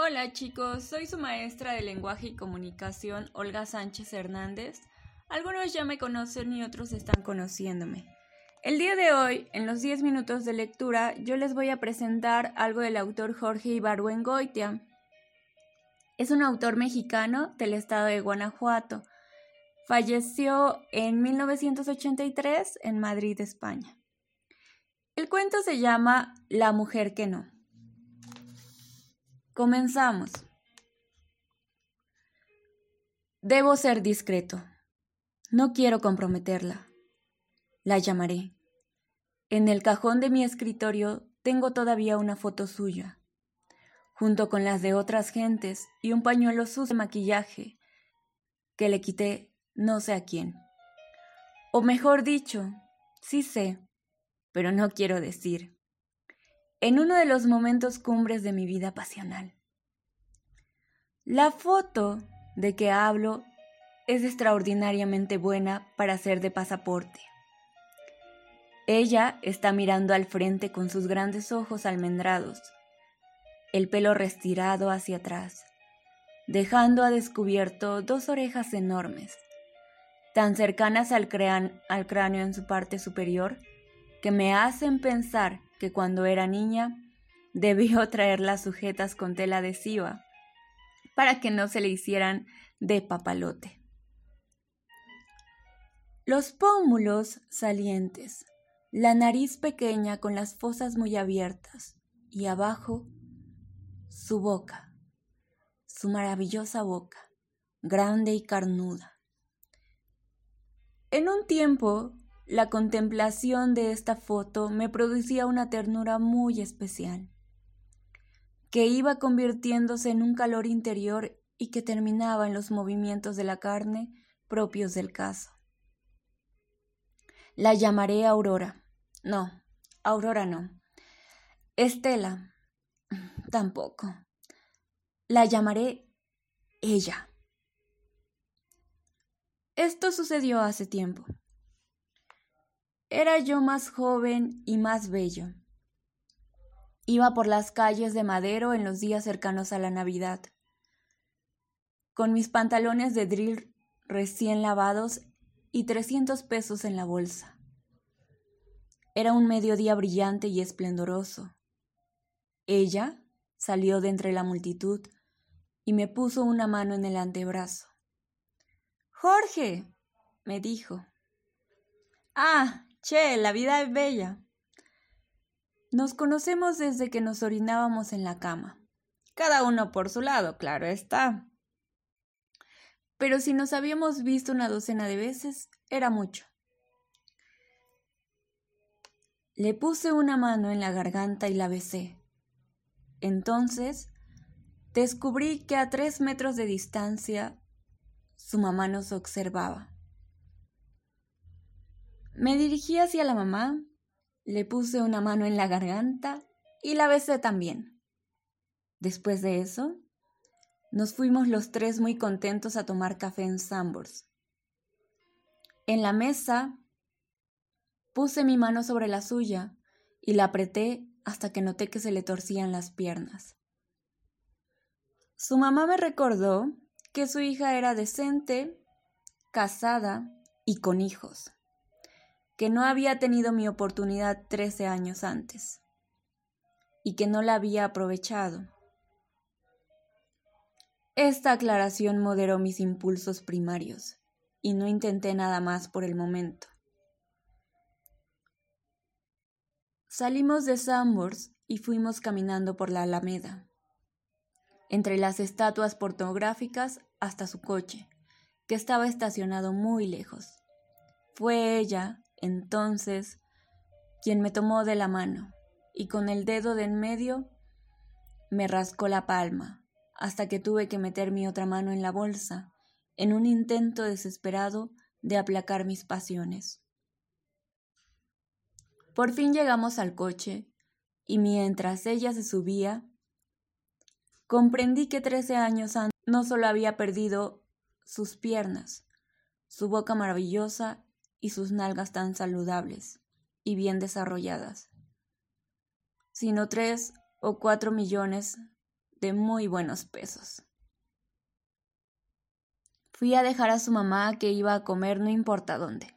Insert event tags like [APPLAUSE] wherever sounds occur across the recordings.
Hola chicos, soy su maestra de lenguaje y comunicación, Olga Sánchez Hernández. Algunos ya me conocen y otros están conociéndome. El día de hoy, en los 10 minutos de lectura, yo les voy a presentar algo del autor Jorge Ibargüengoitia. Es un autor mexicano del estado de Guanajuato. Falleció en 1983 en Madrid, España. El cuento se llama La mujer que no. Comenzamos. Debo ser discreto. No quiero comprometerla. La llamaré. En el cajón de mi escritorio tengo todavía una foto suya, junto con las de otras gentes y un pañuelo sucio de maquillaje que le quité no sé a quién. O mejor dicho, sí sé, pero no quiero decir en uno de los momentos cumbres de mi vida pasional. La foto de que hablo es extraordinariamente buena para ser de pasaporte. Ella está mirando al frente con sus grandes ojos almendrados, el pelo restirado hacia atrás, dejando a descubierto dos orejas enormes, tan cercanas al, al cráneo en su parte superior, que me hacen pensar que cuando era niña debió [LAUGHS] traerlas sujetas con tela adhesiva para que no se le hicieran de papalote. Los pómulos salientes, la nariz pequeña con las fosas muy abiertas y abajo su boca, su maravillosa boca, grande y carnuda. En un tiempo la contemplación de esta foto me producía una ternura muy especial, que iba convirtiéndose en un calor interior y que terminaba en los movimientos de la carne propios del caso. La llamaré Aurora. No, Aurora no. Estela. [CLEARS THROAT] Tampoco. La llamaré ella. Esto sucedió hace tiempo. Era yo más joven y más bello. Iba por las calles de Madero en los días cercanos a la Navidad, con mis pantalones de drill recién lavados y trescientos pesos en la bolsa. Era un mediodía brillante y esplendoroso. Ella salió de entre la multitud y me puso una mano en el antebrazo. Jorge, me dijo. Ah, Che, la vida es bella. Nos conocemos desde que nos orinábamos en la cama. Cada uno por su lado, claro está. Pero si nos habíamos visto una docena de veces, era mucho. Le puse una mano en la garganta y la besé. Entonces descubrí que a tres metros de distancia su mamá nos observaba. Me dirigí hacia la mamá, le puse una mano en la garganta y la besé también. Después de eso, nos fuimos los tres muy contentos a tomar café en Sambors. En la mesa puse mi mano sobre la suya y la apreté hasta que noté que se le torcían las piernas. Su mamá me recordó que su hija era decente, casada y con hijos que no había tenido mi oportunidad trece años antes y que no la había aprovechado. Esta aclaración moderó mis impulsos primarios y no intenté nada más por el momento. Salimos de Sambors y fuimos caminando por la Alameda, entre las estatuas pornográficas hasta su coche, que estaba estacionado muy lejos. Fue ella entonces, quien me tomó de la mano y con el dedo de en medio me rascó la palma hasta que tuve que meter mi otra mano en la bolsa en un intento desesperado de aplacar mis pasiones. Por fin llegamos al coche y mientras ella se subía, comprendí que trece años antes no solo había perdido sus piernas, su boca maravillosa y sus nalgas tan saludables y bien desarrolladas, sino tres o cuatro millones de muy buenos pesos. Fui a dejar a su mamá que iba a comer no importa dónde.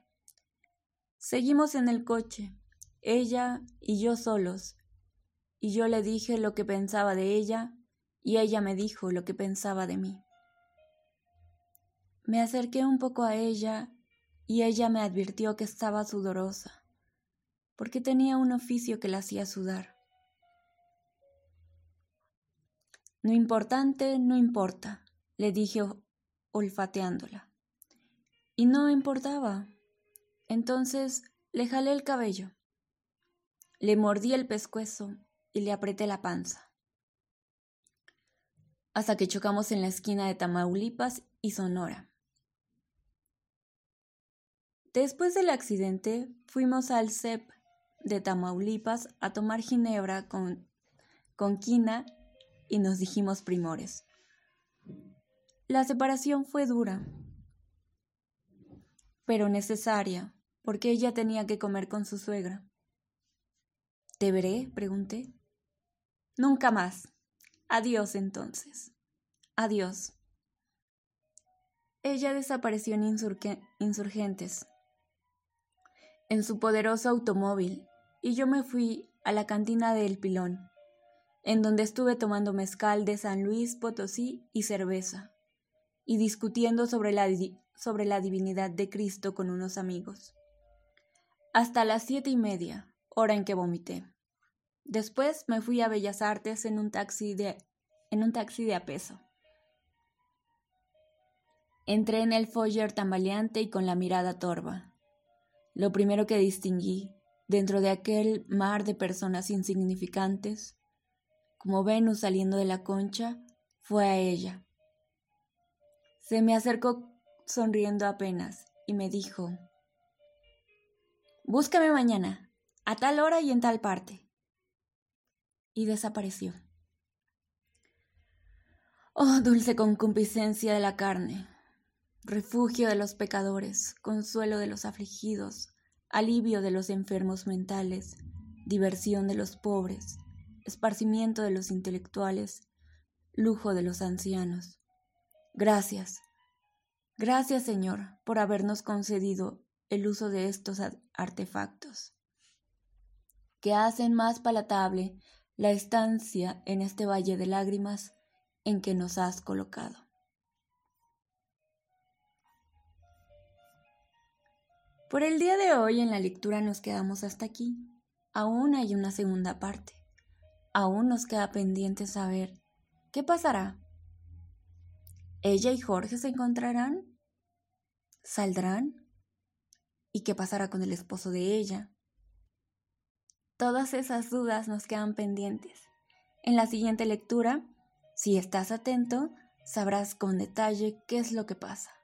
Seguimos en el coche, ella y yo solos, y yo le dije lo que pensaba de ella y ella me dijo lo que pensaba de mí. Me acerqué un poco a ella y ella me advirtió que estaba sudorosa, porque tenía un oficio que la hacía sudar. No importante, no importa, le dije olfateándola. Y no importaba. Entonces le jalé el cabello, le mordí el pescuezo y le apreté la panza. Hasta que chocamos en la esquina de Tamaulipas y Sonora. Después del accidente, fuimos al CEP de Tamaulipas a tomar ginebra con, con quina y nos dijimos primores. La separación fue dura, pero necesaria, porque ella tenía que comer con su suegra. ¿Te veré? pregunté. Nunca más. Adiós entonces. Adiós. Ella desapareció en insurgentes, en su poderoso automóvil, y yo me fui a la cantina del Pilón, en donde estuve tomando mezcal de San Luis Potosí y cerveza y discutiendo sobre la, sobre la divinidad de Cristo con unos amigos. Hasta las siete y media, hora en que vomité. Después me fui a Bellas Artes en un taxi de, en un taxi de peso. Entré en el foyer tambaleante y con la mirada torva. Lo primero que distinguí, dentro de aquel mar de personas insignificantes, como Venus saliendo de la concha, fue a ella, se me acercó sonriendo apenas y me dijo, Búscame mañana, a tal hora y en tal parte. Y desapareció. Oh, dulce concupiscencia de la carne, refugio de los pecadores, consuelo de los afligidos, alivio de los enfermos mentales, diversión de los pobres, esparcimiento de los intelectuales, lujo de los ancianos. Gracias. Gracias, Señor, por habernos concedido el uso de estos artefactos, que hacen más palatable la estancia en este valle de lágrimas en que nos has colocado. Por el día de hoy en la lectura nos quedamos hasta aquí. Aún hay una segunda parte. Aún nos queda pendiente saber qué pasará ¿Ella y Jorge se encontrarán? ¿Saldrán? ¿Y qué pasará con el esposo de ella? Todas esas dudas nos quedan pendientes. En la siguiente lectura, si estás atento, sabrás con detalle qué es lo que pasa.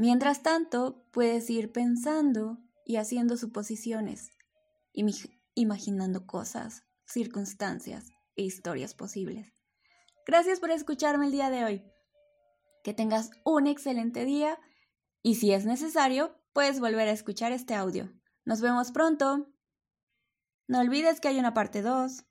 Mientras tanto, puedes ir pensando y haciendo suposiciones, imaginando cosas, circunstancias e historias posibles. Gracias por escucharme el día de hoy que tengas un excelente día y si es necesario, puedes volver a escuchar este audio. Nos vemos pronto. No olvides que hay una parte 2.